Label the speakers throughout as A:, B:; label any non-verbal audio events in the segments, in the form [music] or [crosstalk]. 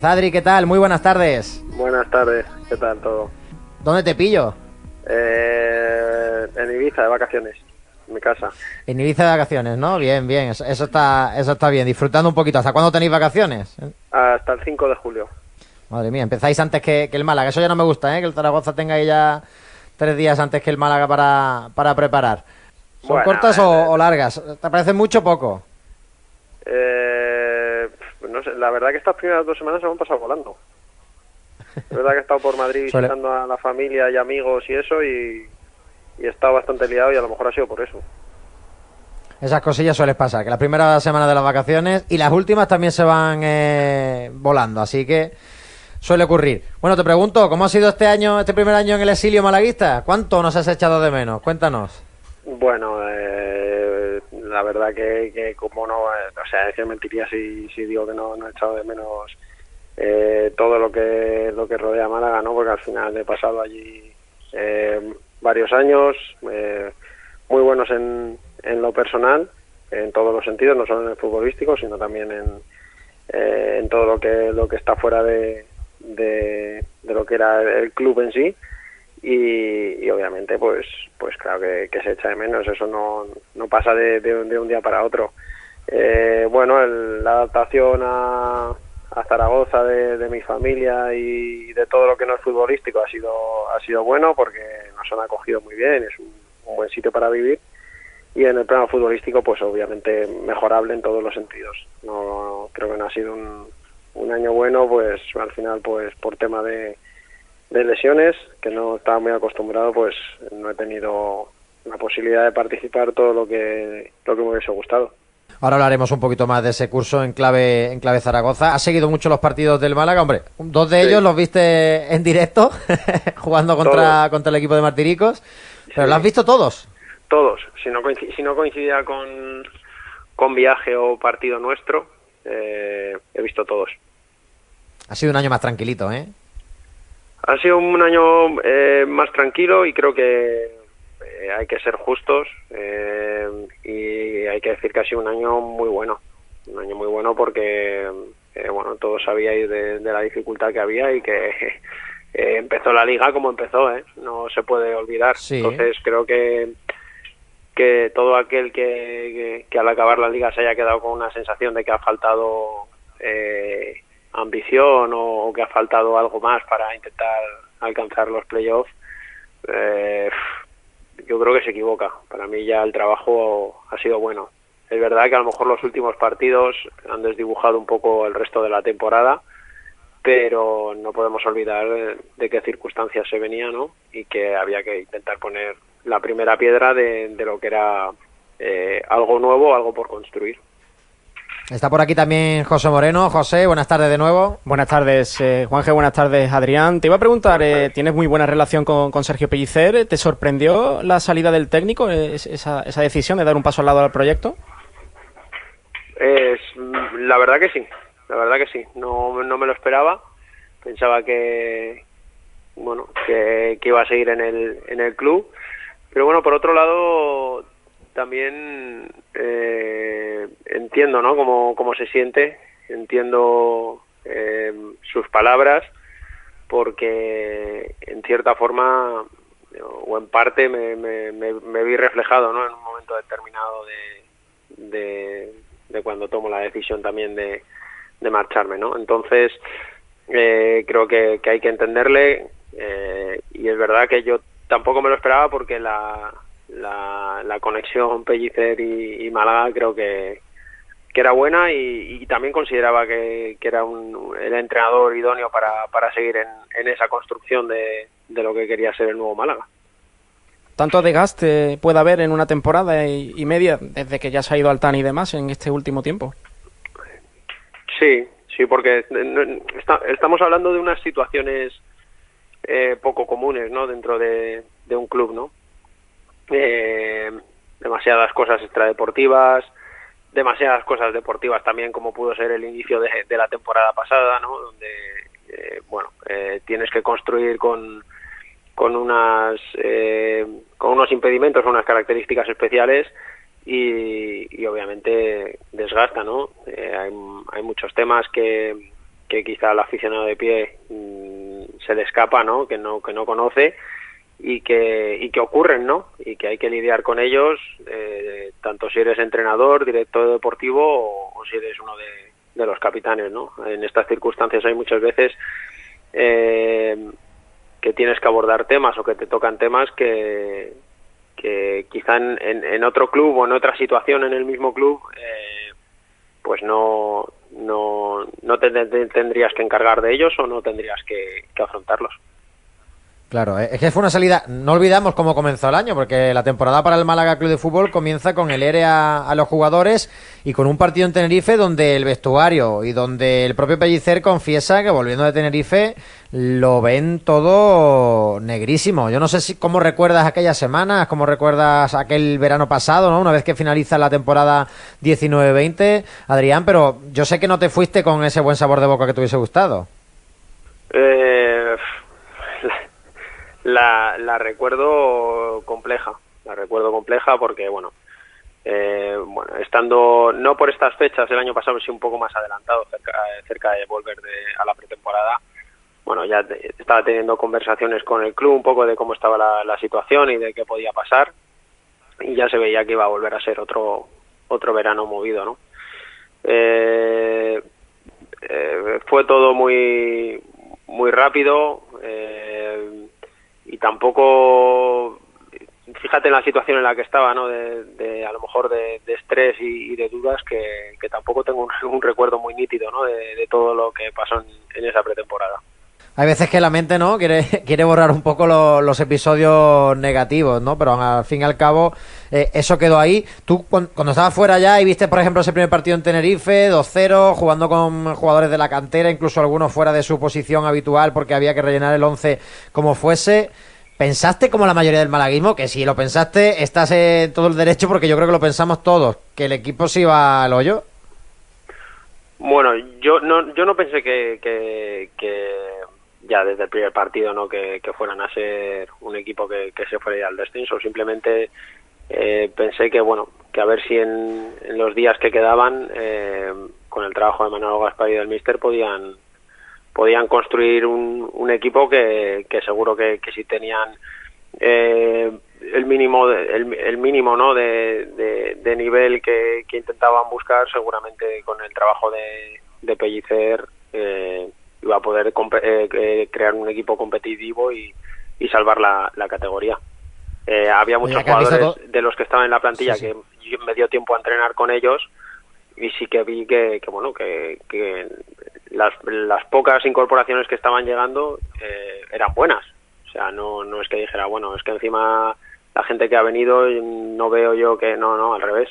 A: Zadri, ¿qué tal? Muy buenas tardes.
B: Buenas tardes, ¿qué tal todo?
A: ¿Dónde te pillo?
B: Eh, en Ibiza, de vacaciones, en mi casa.
A: En Ibiza de vacaciones, ¿no? Bien, bien, eso, eso está, eso está bien. Disfrutando un poquito. ¿Hasta cuándo tenéis vacaciones?
B: Hasta el 5 de julio.
A: Madre mía, empezáis antes que, que el Málaga. Eso ya no me gusta, ¿eh? Que el Zaragoza tenga ahí ya tres días antes que el Málaga para, para preparar. ¿Son
B: Bueno,
A: cortas
B: eh,
A: o, o largas? ¿Te parece mucho o poco?
B: Eh, no sé, la verdad que estas primeras dos semanas se me han pasado volando. Es verdad que he estado por Madrid visitando a la familia y amigos y eso y, y he estado bastante liado y a lo mejor ha sido por eso.
A: Esas cosillas suelen pasar, que las primeras semanas de las vacaciones y las últimas también se van eh, volando, así que suele ocurrir. Bueno, te pregunto, ¿cómo ha sido este año, este primer año en el exilio malaguista? ¿Cuánto nos has echado de menos? Cuéntanos.
B: Bueno, eh, la verdad que, como no, eh, o sea, es que mentiría si, digo que no, no he echado de menos eh, todo lo que lo que rodea a Málaga, ¿no? Porque al final he pasado allí eh, varios años, eh, muy buenos en, en lo personal, en todos los sentidos, no solo en el futbolístico, sino también en, eh, en todo lo que lo que está fuera de, de lo que era el club en sí y, y obviamente pues pues claro que, se echa de menos. Eso no, no pasa de, un- de un día para otro. Eh, bueno el- la adaptación a, Zaragoza de, mi familia y de todo lo que no es futbolístico ha sido ha sido bueno porque nos han acogido muy bien es un, un buen sitio para vivir. Y en el plano futbolístico pues obviamente mejorable en todos los sentidos. No creo que no ha sido un, un año bueno pues al final pues por tema de de lesiones, que no estaba muy acostumbrado, pues no he tenido la posibilidad de participar todo lo que, lo que me hubiese gustado.
A: Ahora hablaremos un poquito más de ese curso en clave, en clave Zaragoza. ¿Has seguido mucho los partidos del Málaga? Hombre, dos de
B: Sí.
A: ellos los viste en directo, [laughs] jugando contra,
B: Todos.
A: contra el equipo de Martiricos. Pero
B: Sí.
A: ¿los has visto todos?
B: Todos, si no, si no coincidía con, con viaje o partido nuestro, eh, he visto todos.
A: Ha sido un año más tranquilito, ¿eh?
B: Ha sido un año eh, más tranquilo y creo que eh, hay que ser justos eh, y hay que decir que ha sido un año muy bueno. Un año muy bueno porque, eh, bueno, todos sabíais de, de la dificultad que había y que [laughs] eh, empezó la liga como empezó, ¿eh? No se puede olvidar.
A: Sí.
B: Entonces creo que que todo aquel que, que, que al acabar la liga se haya quedado con una sensación de que ha faltado eh, ambición o, que ha faltado algo más para intentar alcanzar los playoffs, eh, yo creo que se equivoca. Para mí ya el trabajo ha sido bueno. Es verdad que a lo mejor los últimos partidos han desdibujado un poco el resto de la temporada, pero no podemos olvidar de, de qué circunstancias se venía, ¿no? Y que había que intentar poner la primera piedra de, de lo que era eh, algo nuevo, algo por construir.
A: Está por aquí también José Moreno. José, buenas tardes de nuevo.
C: Buenas tardes, eh, Juanje, buenas tardes, Adrián. Te iba a preguntar, eh, tienes muy buena relación con, con Sergio Pellicer. ¿Te sorprendió la salida del técnico, eh, es- esa, esa decisión de dar un paso al lado al proyecto?
B: Es, la verdad que sí, la verdad que sí. No, no me lo esperaba. Pensaba que, bueno, que, que iba a seguir en el, en el club. Pero bueno, por otro lado, también eh, entiendo, ¿no? Cómo, cómo se siente, entiendo eh, sus palabras, porque en cierta forma o en parte me, me, me, me vi reflejado, ¿no? En un momento determinado de, de, cuando tomo la decisión también de, de marcharme, ¿no? Entonces, eh, creo que, que hay que entenderle eh, y es verdad que yo tampoco me lo esperaba porque la, la, la conexión Pellicer y, y Málaga creo que, que era buena y, y también consideraba que, que era un, el entrenador idóneo para, para seguir en, en esa construcción de, de lo que quería ser el nuevo Málaga.
C: ¿Tanto desgaste puede haber en una temporada y, y media desde que ya se ha ido al TAN y demás en este último tiempo?
B: Sí, sí, porque está- estamos hablando de unas situaciones eh, poco comunes, ¿no? Dentro de, de un club, ¿no? Eh, demasiadas cosas extradeportivas, demasiadas cosas deportivas también, como pudo ser el inicio de, de la temporada pasada, ¿no? Donde, eh, bueno, eh, tienes que construir con con unas eh, con unos impedimentos, unas características especiales y, obviamente desgasta, ¿no? Eh, hay, hay muchos temas que, que quizá el aficionado de pie mm, se le escapa, ¿no? Que no que no conoce y que y que ocurren, ¿no? Y que hay que lidiar con ellos, eh, tanto si eres entrenador, director deportivo o, si eres uno de, de, los capitanes, ¿no? En estas circunstancias hay muchas veces eh, que tienes que abordar temas o que te tocan temas que que quizá en, en, otro club o en otra situación en el mismo club eh, pues no no no te, tendrías que encargar de ellos o no tendrías que, que afrontarlos.
A: Claro, eh, es que fue una salida, no olvidamos cómo comenzó el año, porque la temporada para el Málaga Club de Fútbol comienza con el ERE a, los jugadores y con un partido en Tenerife donde el vestuario y donde el propio Pellicer confiesa que volviendo de Tenerife lo ven todo negrísimo. Yo no sé si cómo recuerdas aquellas semanas, cómo recuerdas aquel verano pasado, ¿no? Una vez que finaliza la temporada 19-20, Adrián, pero yo sé que no te fuiste con ese buen sabor de boca que te hubiese gustado.
B: Eh la, la recuerdo compleja, la recuerdo compleja porque, bueno, eh, bueno, estando no por estas fechas el año pasado, sí un poco más adelantado, cerca, cerca de volver de, a la pretemporada, bueno, ya estaba teniendo conversaciones con el club un poco de cómo estaba la, situación y de qué podía pasar y ya se veía que iba a volver a ser otro otro verano movido, ¿no? Eh, eh, fue todo muy muy rápido. Tampoco fíjate en la situación en la que estaba, ¿no? De, a lo mejor de, estrés y, de dudas que, tampoco tengo [laughs] un, recuerdo muy nítido, ¿no? De, todo lo que pasó en, esa pretemporada.
A: Hay veces que la mente, ¿no? Quiere, [laughs] quiere borrar un poco los episodios negativos, ¿no? Pero al fin y al cabo, eh, eso quedó ahí. Tú, cuando, cuando, estabas fuera ya y viste, por ejemplo, ese primer partido en Tenerife, 2-0, jugando con jugadores de la cantera, incluso algunos fuera de su posición habitual porque había que rellenar el 11 como fuese. ¿Pensaste como la mayoría del malaguismo? Que si lo pensaste, estás en todo el derecho porque yo creo que lo pensamos todos, que el equipo se iba al hoyo.
B: Bueno, yo no, yo no pensé que, que, ya desde el primer partido no que, fueran a ser un equipo que, se fuera al descenso. Simplemente eh, pensé que bueno que a ver si en, los días que quedaban eh, con el trabajo de Manuel Gaspar y del Mister podían podían construir un, equipo que, que seguro que, que si tenían eh, el mínimo el, el mínimo no de, de, nivel que, que, intentaban buscar seguramente con el trabajo de, de Pellicer eh, iba a poder eh, crear un equipo competitivo y, y salvar la, la categoría eh, había muchos jugadores de los que estaban en la plantilla que me dio tiempo a entrenar con ellos y sí que vi que, que bueno que, que las, las pocas incorporaciones que estaban llegando eh, eran buenas. O sea, no, no es que dijera, bueno, es que encima la gente que ha venido no veo yo que, no, no, al revés.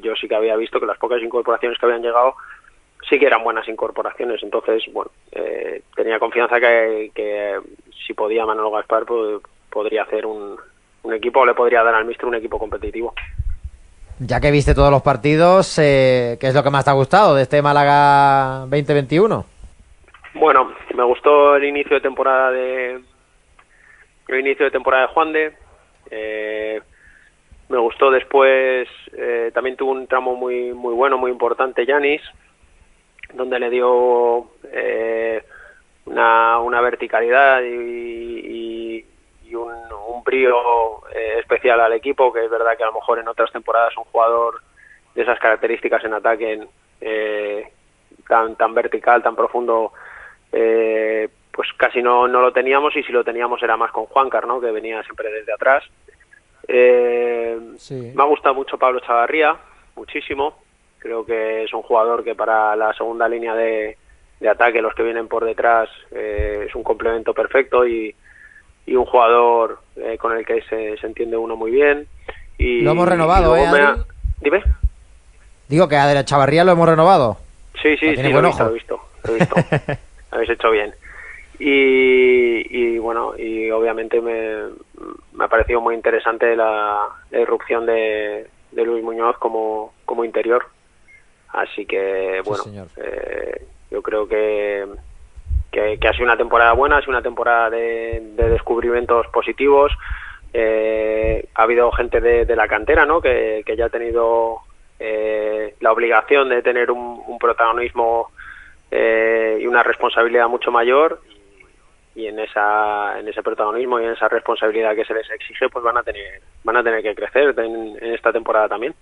B: Yo sí que había visto que las pocas incorporaciones que habían llegado sí que eran buenas incorporaciones. Entonces, bueno, eh, tenía confianza que, que si podía Manolo Gaspar pues, podría hacer un, un equipo o le podría dar al Mister un equipo competitivo.
A: Ya que viste todos los partidos, eh, ¿qué es lo que más te ha gustado de este Málaga 2021?
B: Bueno, me gustó el inicio de temporada de el inicio de temporada de Juan de. Eh, me gustó después, eh, también tuvo un tramo muy muy bueno, muy importante, Yanis, donde le dio eh, una, una verticalidad y, y un, un brío eh, especial al equipo, que es verdad que a lo mejor en otras temporadas un jugador de esas características en ataque eh, tan, tan vertical, tan profundo, eh, pues casi no, no lo teníamos y si lo teníamos era más con Juancar, ¿no? que venía siempre desde atrás. Me ha gustado mucho Pablo Chavarría, muchísimo. Creo que es un jugador que para la segunda línea de, de ataque, los que vienen por detrás, es un complemento perfecto y, y un jugador eh, con el que se, se, entiende uno muy bien. Y,
A: lo hemos renovado, ¿eh?
B: Dime.
A: Digo que a de la Chavarría lo hemos renovado.
B: Sí, sí, sí, lo he, visto, lo he visto, lo he visto. Habéis hecho bien. Y, y, bueno, y obviamente me, me ha parecido muy interesante la, la irrupción de, de, Luis Muñoz como, como interior. Así que, bueno, eh, yo creo que que, ha sido una temporada buena, ha sido una temporada de, descubrimientos positivos. Eh, ha habido gente de, la cantera, ¿no? Que, ya ha tenido eh, la obligación de tener un, protagonismo eh, y una responsabilidad mucho mayor y, en esa en ese protagonismo y en esa responsabilidad que se les exige pues van a tener van a tener que crecer en, esta temporada también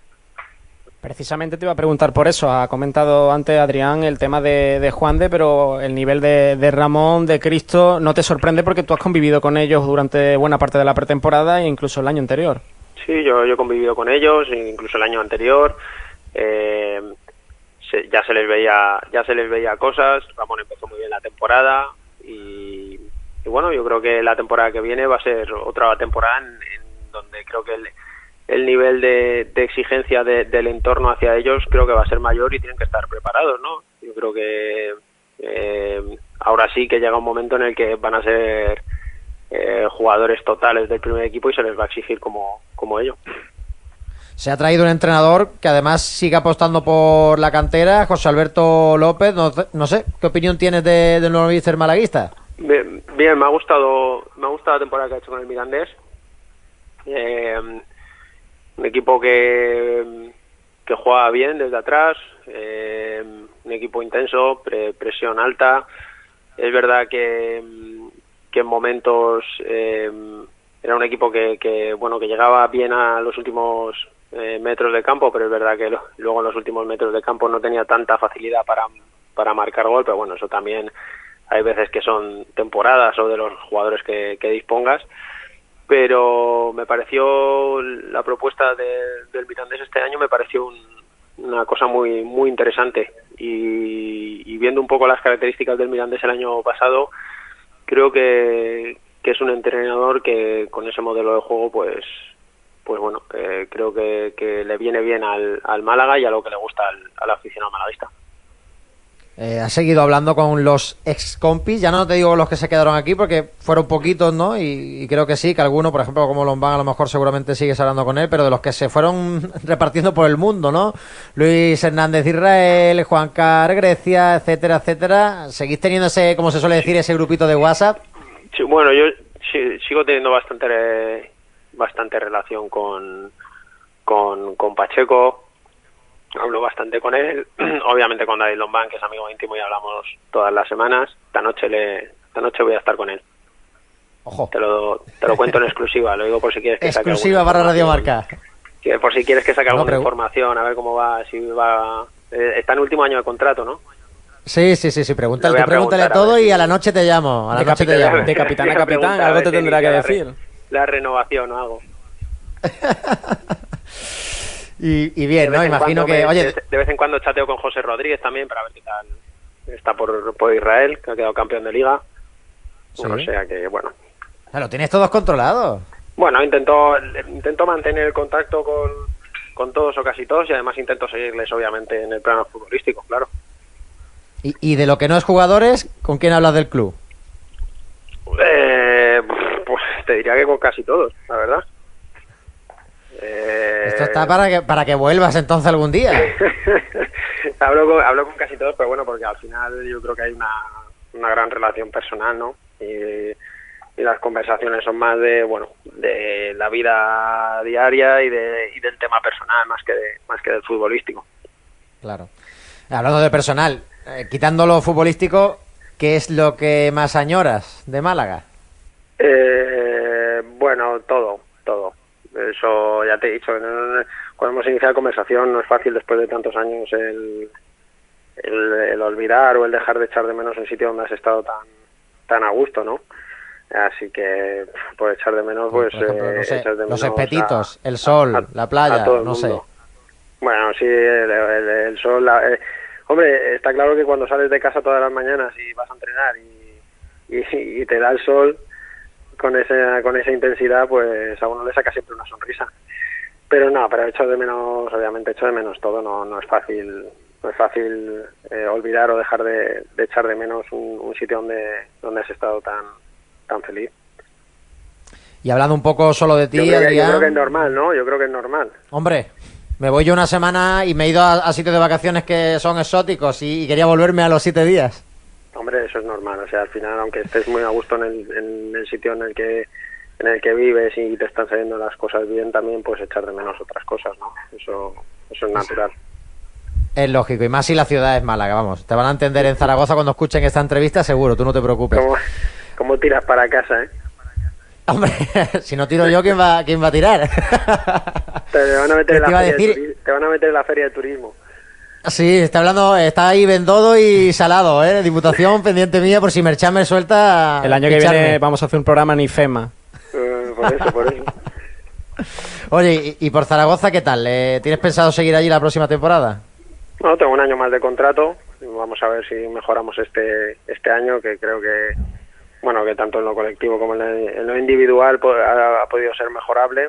C: Precisamente te iba a preguntar por eso. Ha comentado antes Adrián el tema de, Juan de, pero el nivel de, de, Ramón, de Cristo, no te sorprende porque tú has convivido con ellos durante buena parte de la pretemporada e incluso el año anterior.
B: Sí, yo, he convivido con ellos, incluso el año anterior. Eh, ya se les veía ya se les veía cosas Ramón empezó muy bien la temporada y, bueno yo creo que la temporada que viene va a ser otra temporada en, donde creo que el, nivel de, exigencia del entorno hacia ellos creo que va a ser mayor y tienen que estar preparados no yo creo que eh, ahora sí que llega un momento en el que van a ser eh, jugadores totales del primer equipo y se les va a exigir como como ello
A: se ha traído un entrenador que además sigue apostando por la cantera, José Alberto López. No, sé, ¿qué opinión tienes de, del nuevo míster malaguista?
B: Bien, me ha gustado me ha gustado la temporada que ha hecho con el Mirandés. Eh, un equipo que, que juega bien desde atrás, eh, un equipo intenso, presión alta. Es verdad que, que en momentos eh, era un equipo que, que, bueno que llegaba bien a los últimos eh, metros de campo, pero es verdad que luego en los últimos metros de campo no tenía tanta facilidad para, para marcar gol, pero bueno, eso también hay veces que son temporadas o de los jugadores que, dispongas, pero me pareció la propuesta del Mirandés este año me pareció una cosa muy muy interesante y, y, viendo un poco las características del Mirandés el año pasado creo que, que es un entrenador que con ese modelo de juego pues pues bueno, eh, creo que, le viene bien al, al, Málaga y a lo que le gusta al, al aficionado malaguista.
A: Eh, has seguido hablando con los ex compis, ya no te digo los que se quedaron aquí porque fueron poquitos, ¿no? Y, creo que sí, que alguno, por ejemplo, como Lombán, a lo mejor seguramente sigues hablando con él, pero de los que se fueron [laughs] repartiendo por el mundo, ¿no? Luis Hernández Israel, Juan Car Grecia, etcétera, etcétera. ¿Seguís teniendo ese, como se suele decir, ese grupito de WhatsApp?
B: Sí, bueno, yo sigo teniendo bastante bastante relación con, con Pacheco, hablo bastante con él, [clears throat] obviamente con David Lombán, que es amigo íntimo y hablamos todas las semanas. Esta noche, le, esta noche voy a estar con él.
A: Ojo.
B: Te lo, te lo cuento en [laughs] exclusiva, lo digo por si quieres que
A: saque Exclusiva para Radio Marca.
B: Por si quieres que saque alguna información, a ver cómo va, si va... Eh, está en último año de contrato, ¿no?
A: Sí, sí, sí, sí, pregúntale, pregúntale todo y a la noche te llamo. A la
C: de
A: noche te llamo.
C: De capitán a capitán, algo te tendrá que decir
B: la renovación o algo. [laughs]
A: y, bien, ¿no? Imagino que, oye...
B: De, vez en cuando chateo con José Rodríguez también para ver qué tal está por, por Israel, que ha quedado campeón de liga. O sea que, bueno.
A: Claro, tienes todos controlados.
B: Bueno, intento, intento mantener el contacto con, con todos o casi todos y además intento seguirles, obviamente, en el plano futbolístico, claro.
A: ¿Y, y de lo que no es jugadores, con quién hablas del club?
B: Eh, pues te diría que con casi todos, la verdad.
A: Eh... Esto está para que, para que vuelvas entonces algún día. [laughs]
B: hablo, con, hablo con casi todos, pero bueno, porque al final yo creo que hay una, una gran relación personal, ¿no? Y, y, las conversaciones son más de, bueno, de la vida diaria y, de, y del tema personal más que, más que del futbolístico.
A: Claro. Hablando de personal, eh, quitando lo futbolístico, ¿qué es lo que más añoras de Málaga?
B: Eh, bueno, todo. Eso ya te he dicho, cuando hemos iniciado la conversación no es fácil después de tantos años el, el, olvidar o el dejar de echar de menos un sitio donde has estado tan, tan a gusto, ¿no? Así que por echar de menos, pues...
A: Eh, los espetitos, el sol, la playa, no sé.
B: Bueno, sí, el, sol... Eh, hombre, está claro que cuando sales de casa todas las mañanas y vas a entrenar y, y te da el sol, con esa, con esa intensidad, pues a uno le saca siempre una sonrisa. Pero no, pero hecho de menos, obviamente hecho de menos todo, no, no es fácil no es fácil eh, olvidar o dejar de, echar de menos un, sitio donde, donde has estado tan, tan feliz.
A: Y hablando un poco solo de ti,
B: yo creo, que, es normal, ¿no? Yo creo que es normal.
A: Hombre, me voy yo una semana y me he ido a, sitios de vacaciones que son exóticos y, quería volverme a los siete días.
B: Hombre, eso es normal. O sea, al final, aunque estés muy a gusto en el, sitio en el que en el que vives y te están saliendo las cosas bien, también puedes echar de menos otras cosas, ¿no? Eso, eso es natural.
A: Es lógico, y más si la ciudad es Málaga, vamos. Te van a entender en Zaragoza cuando escuchen esta entrevista, seguro, tú no te preocupes.
B: ¿Cómo, cómo tiras para casa, eh?
A: Hombre, [laughs] si no tiro yo, ¿quién va, quién va a tirar?
B: Te van a meter, en la feria de te van a meter en la feria de turismo.
A: Sí, está hablando, está ahí vendodo y salado, ¿eh? Diputación pendiente mía por si Merchan me suelta.
C: El año que viene vamos a hacer un programa en IFEMA.
B: Eh, por eso, por eso. [laughs]
A: Oye, y, y por Zaragoza qué tal? Eh, ¿Tienes pensado seguir allí la próxima temporada?
B: Bueno, tengo un año más de contrato. Vamos a ver si mejoramos este este año, que creo que bueno que tanto en lo colectivo como en lo, en lo individual ha podido ser mejorable.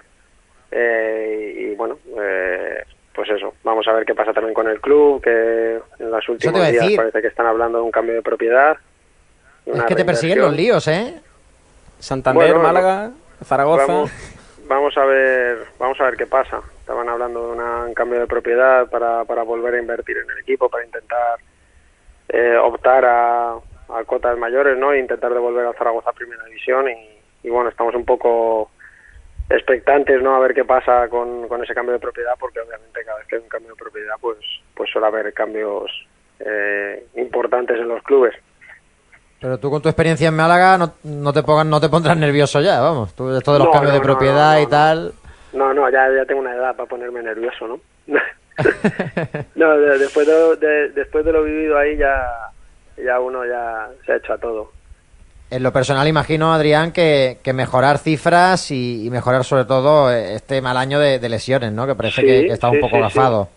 B: Eh, y, y bueno, eh, pues eso. Vamos a ver qué pasa también con el club, que en los
A: te
B: últimos
A: iba a
B: días
A: decir.
B: parece que están hablando de un cambio de propiedad.
A: Es
B: una
A: que te persiguen los líos, ¿eh?
C: Santander,
B: Bueno,
C: Málaga, Zaragoza.
B: Vamos, vamos a ver, vamos a ver qué pasa. Estaban hablando de una- un cambio de propiedad para, para volver a invertir en el equipo, para intentar eh, optar a, a cotas mayores, ¿no? E intentar devolver a Zaragoza a Primera División y, y bueno, estamos un poco expectantes, ¿no? A ver qué pasa con, con ese cambio de propiedad, porque obviamente cada vez que hay un cambio de propiedad, pues, pues suele haber cambios eh, importantes en los clubes.
A: Pero tú con tu experiencia en Málaga no, no te pongas, no te pondrás nervioso ya, vamos. Tú esto de los
B: No,
A: cambios
B: no,
A: de propiedad y tal.
B: No, no, ya, ya tengo una edad para ponerme nervioso, ¿no? [laughs] no, de- después de, lo- de- después de lo vivido ahí ya, ya uno ya se ha hecho a todo.
A: En lo personal imagino, Adrián, que, que mejorar cifras y, y mejorar sobre todo eh, este mal año de, de lesiones, ¿no? Que parece
B: Sí,
A: que, que está un poco
B: sí,
A: gafado.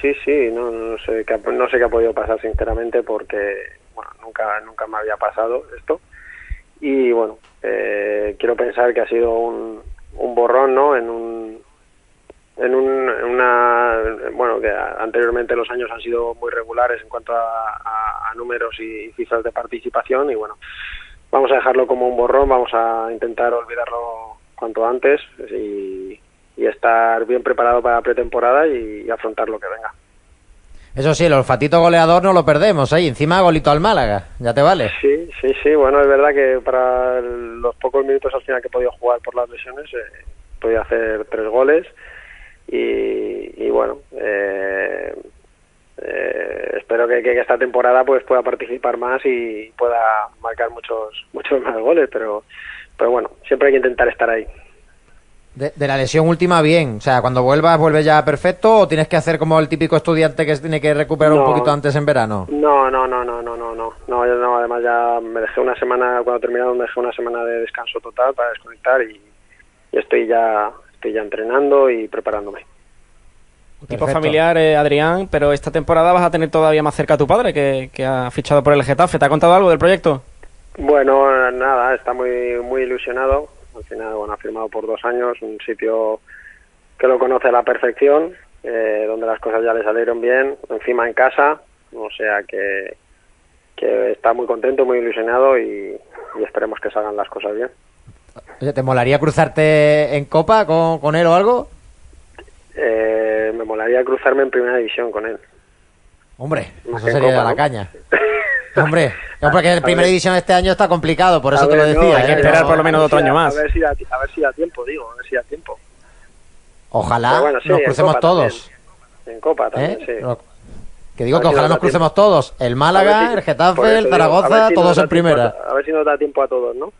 B: Sí, sí, no, no sé qué, ha- no sé qué ha podido pasar sinceramente porque bueno, nunca, nunca me había pasado esto. Y bueno, eh, quiero pensar que ha sido un, un borrón, ¿no? En un, en un, en una, bueno, que anteriormente los años han sido muy regulares en cuanto a, a- a números y cifras de participación y bueno, vamos a dejarlo como un borrón, vamos a intentar olvidarlo cuanto antes y, y estar bien preparado para la pretemporada y, y afrontar lo que venga.
A: Eso sí, el olfatito goleador no lo perdemos ahí. Encima golito al Málaga. Ya te vale.
B: Sí, sí, sí. Bueno, es verdad que para los pocos minutos al final que he podido jugar por las lesiones, eh, podido hacer tres goles y, y bueno, eh, eh, espero que, que esta temporada pues pueda participar más y pueda marcar muchos [laughs] muchos más goles, pero pero bueno, siempre hay que intentar estar ahí.
A: De, de la lesión última, bien. O sea, cuando vuelvas, ¿vuelves ya perfecto o tienes que hacer como el típico estudiante que tiene que recuperar un poquito antes en verano?
B: No, no, no, no, no, no, no, no, yo no, además ya me dejé una semana, cuando terminaron me dejé una semana de descanso total para desconectar y, y estoy ya, estoy ya entrenando y preparándome.
C: Tipo familiar, eh, Adrián, pero esta temporada vas a tener todavía más cerca a tu padre que, que ha fichado por el Getafe. ¿Te ha contado algo del proyecto?
B: Bueno, eh, nada, está muy, muy ilusionado. Al final, bueno, ha firmado por dos años, un sitio que lo conoce a la perfección, eh, donde las cosas ya le salieron bien, encima en casa, o sea que, que está muy contento, muy ilusionado y, y esperemos que salgan las cosas bien.
A: Oye, ¿te molaría cruzarte en copa con, con él o algo?
B: Eh, me molaría cruzarme en primera división con él.
A: Hombre,
B: Más
A: eso sería
B: Copa,
A: la
B: ¿no?
A: caña. [laughs] Hombre, hombre, que en primera
B: ver.
A: división este año está complicado, por eso
B: A
A: te lo
B: no,
A: decía.
C: hay que
A: ¿eh?
C: esperar por lo menos otro
B: si
C: año más.
B: A ver, si da, a ver si da tiempo, digo, a ver si da tiempo.
A: Ojalá
B: bueno, sí,
A: nos crucemos
B: Copa
A: todos.
B: En Copa también,
A: ¿eh?
B: sí.
A: Lo- Que digo que
B: si
A: ojalá
B: nos
A: crucemos
B: tiempo.
A: todos. El Málaga,
B: si-
A: el Getafe, el Zaragoza, todos en primera.
B: a- A ver si nos da tiempo a todos, ¿no?